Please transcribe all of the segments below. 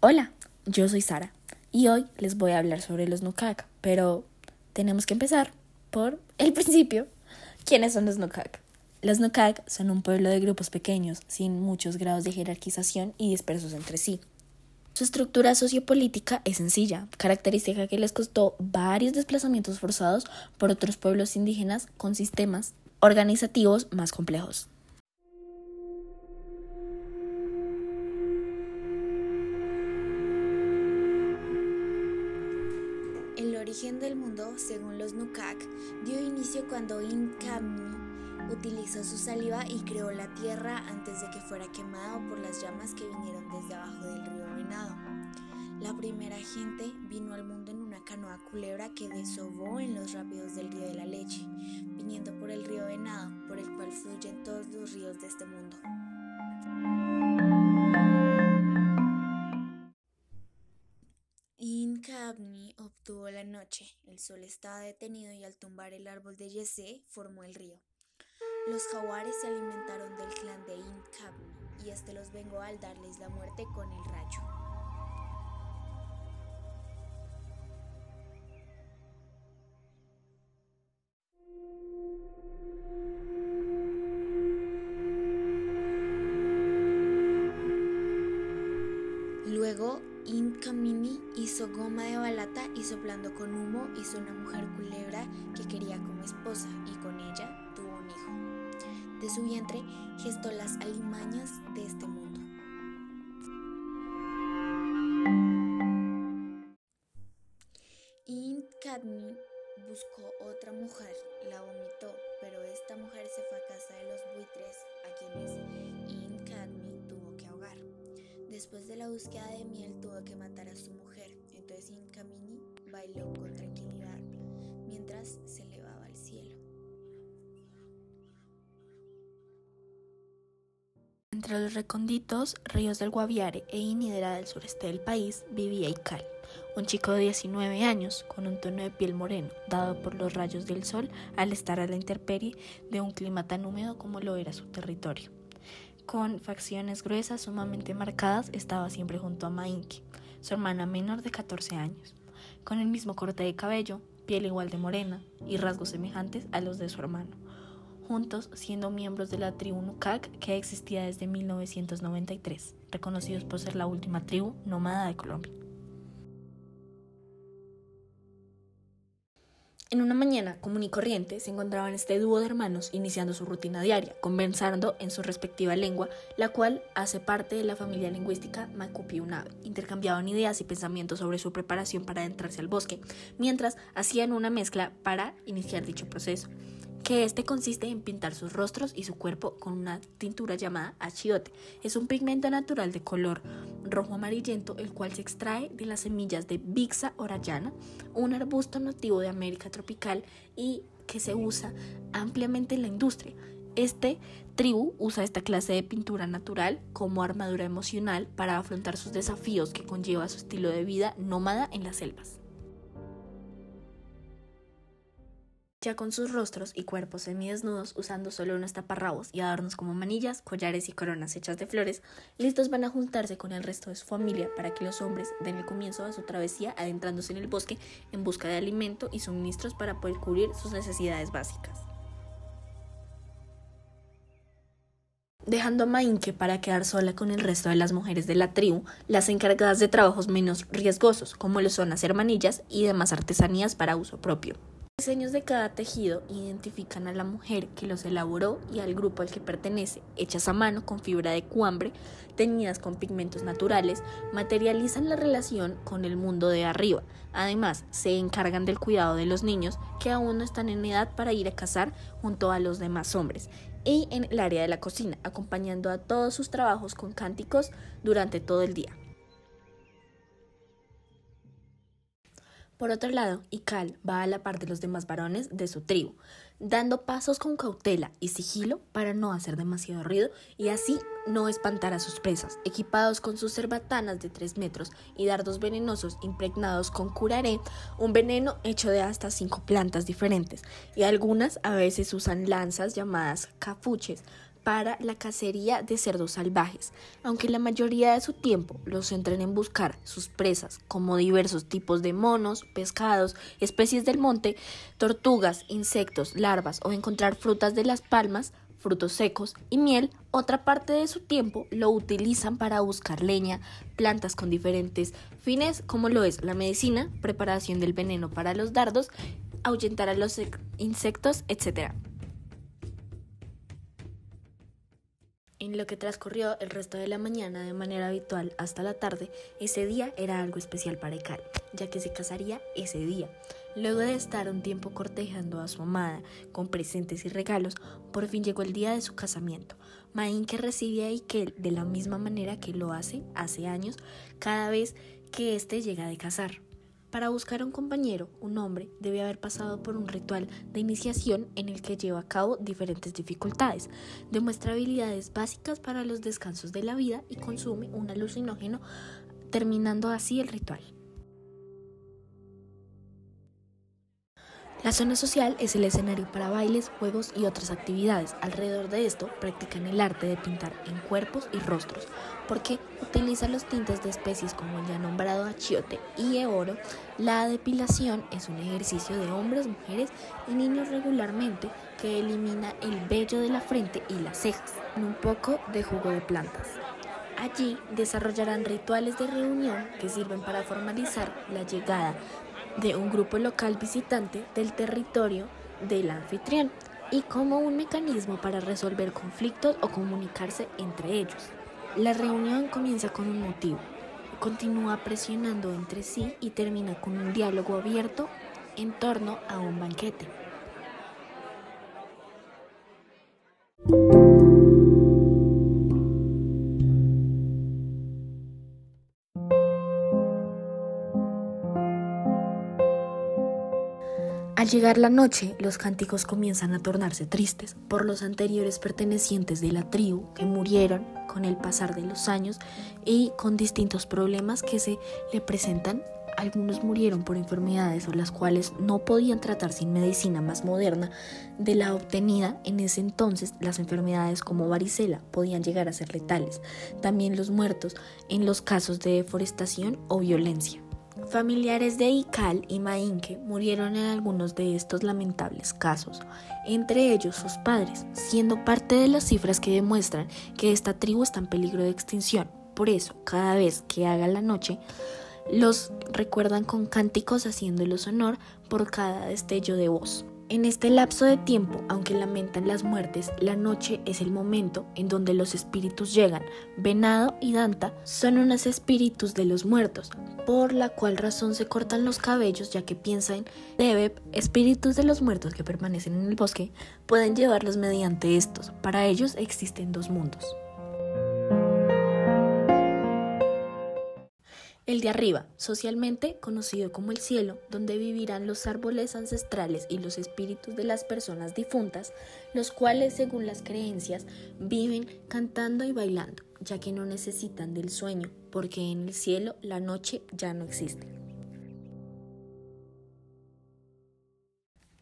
Hola, yo soy Sara y hoy les voy a hablar sobre los Nukak, pero tenemos que empezar por el principio. ¿Quiénes son los Nukak? Los Nukak son un pueblo de grupos pequeños, sin muchos grados de jerarquización y dispersos entre sí. Su estructura sociopolítica es sencilla, característica que les costó varios desplazamientos forzados por otros pueblos indígenas con sistemas organizativos más complejos. Según los Nukak, dio inicio cuando Inkamni utilizó su saliva y creó la tierra antes de que fuera quemado por las llamas que vinieron desde abajo del río Venado. La primera gente vino al mundo en una canoa culebra que desovó en los rápidos del río de la leche, viniendo por el río Venado, por el cual fluyen todos los ríos de este mundo. Incabni obtuvo la noche. El sol estaba detenido y al tumbar el árbol de Yese formó el río. Los jaguares se alimentaron del clan de Incabni y este los vengó al darles la muerte con el rayo. Luego Inkamini hizo goma de balata y soplando con humo hizo una mujer culebra que quería como esposa y con ella tuvo un hijo. De su vientre gestó las alimañas de este mundo. Después de la búsqueda de miel tuvo que matar a su mujer, entonces Inkamini bailó con tranquilidad mientras se elevaba al cielo. Entre los recónditos ríos del Guaviare e Inidera del sureste del país vivía Ikal, un chico de 19 años con un tono de piel moreno, dado por los rayos del sol al estar a la intemperie de un clima tan húmedo como lo era su territorio con facciones gruesas sumamente marcadas, estaba siempre junto a Mainki, su hermana menor de 14 años, con el mismo corte de cabello, piel igual de morena y rasgos semejantes a los de su hermano, juntos siendo miembros de la tribu Nukak que existía desde 1993, reconocidos por ser la última tribu nómada de Colombia. En una mañana común y corriente se encontraban este dúo de hermanos iniciando su rutina diaria, conversando en su respectiva lengua, la cual hace parte de la familia lingüística Macupi-Unabe. Intercambiaban ideas y pensamientos sobre su preparación para adentrarse al bosque, mientras hacían una mezcla para iniciar dicho proceso que este consiste en pintar sus rostros y su cuerpo con una tintura llamada achiote. Es un pigmento natural de color rojo amarillento, el cual se extrae de las semillas de Bixa orayana, un arbusto nativo de América tropical y que se usa ampliamente en la industria. Este tribu usa esta clase de pintura natural como armadura emocional para afrontar sus desafíos que conlleva su estilo de vida nómada en las selvas. Ya con sus rostros y cuerpos semidesnudos, usando solo unos taparrabos y adornos como manillas, collares y coronas hechas de flores, listos van a juntarse con el resto de su familia para que los hombres den el comienzo a su travesía adentrándose en el bosque en busca de alimento y suministros para poder cubrir sus necesidades básicas. dejando a Mainke para quedar sola con el resto de las mujeres de la tribu, las encargadas de trabajos menos riesgosos, como lo son hacer manillas y demás artesanías para uso propio. Diseños de cada tejido identifican a la mujer que los elaboró y al grupo al que pertenece, hechas a mano con fibra de cuambre, teñidas con pigmentos naturales, materializan la relación con el mundo de arriba. Además, se encargan del cuidado de los niños que aún no están en edad para ir a cazar junto a los demás hombres y en el área de la cocina, acompañando a todos sus trabajos con cánticos durante todo el día. Por otro lado, Ikal va a la par de los demás varones de su tribu, dando pasos con cautela y sigilo para no hacer demasiado ruido y así no espantar a sus presas, equipados con sus cerbatanas de 3 metros y dardos venenosos impregnados con curaré, un veneno hecho de hasta 5 plantas diferentes, y algunas a veces usan lanzas llamadas cafuches para la cacería de cerdos salvajes, aunque la mayoría de su tiempo los centran en buscar sus presas, como diversos tipos de monos, pescados, especies del monte, tortugas, insectos, larvas o encontrar frutas de las palmas, frutos secos y miel, otra parte de su tiempo lo utilizan para buscar leña, plantas con diferentes fines, como lo es la medicina, preparación del veneno para los dardos, ahuyentar a los insectos, etc. En lo que transcurrió el resto de la mañana de manera habitual hasta la tarde, ese día era algo especial para Ekal, ya que se casaría ese día. Luego de estar un tiempo cortejando a su amada con presentes y regalos, por fin llegó el día de su casamiento. Maín que recibe a Ikel de la misma manera que lo hace hace años cada vez que éste llega de casar. Para buscar un compañero, un hombre debe haber pasado por un ritual de iniciación en el que lleva a cabo diferentes dificultades, demuestra habilidades básicas para los descansos de la vida y consume un alucinógeno, terminando así el ritual. La zona social es el escenario para bailes, juegos y otras actividades. Alrededor de esto practican el arte de pintar en cuerpos y rostros, porque utiliza los tintes de especies como el ya nombrado achiote y eoro. La depilación es un ejercicio de hombres, mujeres y niños regularmente que elimina el vello de la frente y las cejas, con un poco de jugo de plantas. Allí desarrollarán rituales de reunión que sirven para formalizar la llegada de un grupo local visitante del territorio del anfitrión y como un mecanismo para resolver conflictos o comunicarse entre ellos. La reunión comienza con un motivo, continúa presionando entre sí y termina con un diálogo abierto en torno a un banquete. Al llegar la noche, los cánticos comienzan a tornarse tristes por los anteriores pertenecientes de la tribu que murieron con el pasar de los años y con distintos problemas que se le presentan. Algunos murieron por enfermedades o las cuales no podían tratar sin medicina más moderna de la obtenida. En ese entonces, las enfermedades como varicela podían llegar a ser letales. También los muertos en los casos de deforestación o violencia. Familiares de Ical y Mainque murieron en algunos de estos lamentables casos, entre ellos sus padres, siendo parte de las cifras que demuestran que esta tribu está en peligro de extinción. Por eso, cada vez que haga la noche, los recuerdan con cánticos haciéndolos honor por cada destello de voz. En este lapso de tiempo, aunque lamentan las muertes, la noche es el momento en donde los espíritus llegan. Venado y Danta son unos espíritus de los muertos, por la cual razón se cortan los cabellos ya que piensan debe espíritus de los muertos que permanecen en el bosque pueden llevarlos mediante estos. Para ellos existen dos mundos. El de arriba, socialmente conocido como el cielo, donde vivirán los árboles ancestrales y los espíritus de las personas difuntas, los cuales, según las creencias, viven cantando y bailando, ya que no necesitan del sueño, porque en el cielo la noche ya no existe.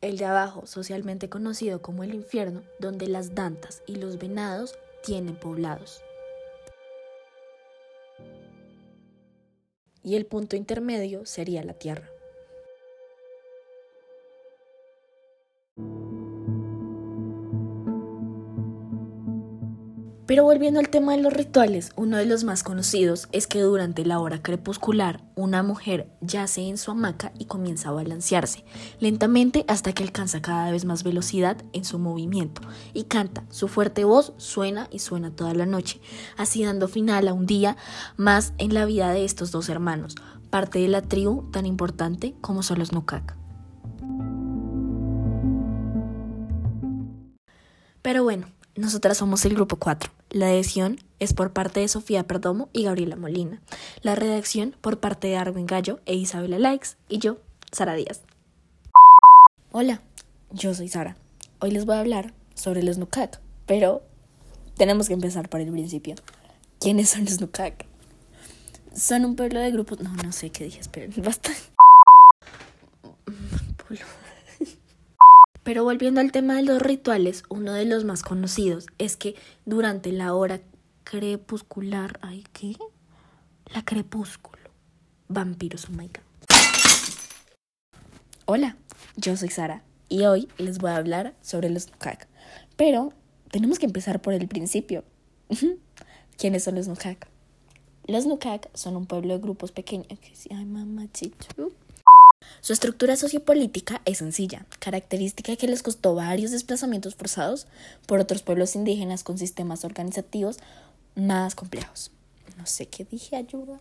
El de abajo, socialmente conocido como el infierno, donde las dantas y los venados tienen poblados. Y el punto intermedio sería la Tierra. Pero volviendo al tema de los rituales, uno de los más conocidos es que durante la hora crepuscular una mujer yace en su hamaca y comienza a balancearse lentamente hasta que alcanza cada vez más velocidad en su movimiento y canta. Su fuerte voz suena y suena toda la noche, así dando final a un día más en la vida de estos dos hermanos, parte de la tribu tan importante como son los Nukak. Pero bueno, nosotras somos el grupo 4. La edición es por parte de Sofía Perdomo y Gabriela Molina. La redacción por parte de Arwin Gallo e Isabela Likes y yo, Sara Díaz. Hola, yo soy Sara. Hoy les voy a hablar sobre los Nukak, pero tenemos que empezar por el principio. ¿Quiénes son los Nukak? Son un pueblo de grupos... No, no sé qué dije, esperen, basta. Pero volviendo al tema de los rituales, uno de los más conocidos es que durante la hora crepuscular, ¿ay qué? La crepúsculo. Vampiros, oh. Hola, yo soy Sara y hoy les voy a hablar sobre los Nukak. Pero tenemos que empezar por el principio. ¿Quiénes son los Nukak? Los Nukak son un pueblo de grupos pequeños. Ay, mamá, su estructura sociopolítica es sencilla, característica que les costó varios desplazamientos forzados por otros pueblos indígenas con sistemas organizativos más complejos. No sé qué dije, ayuda.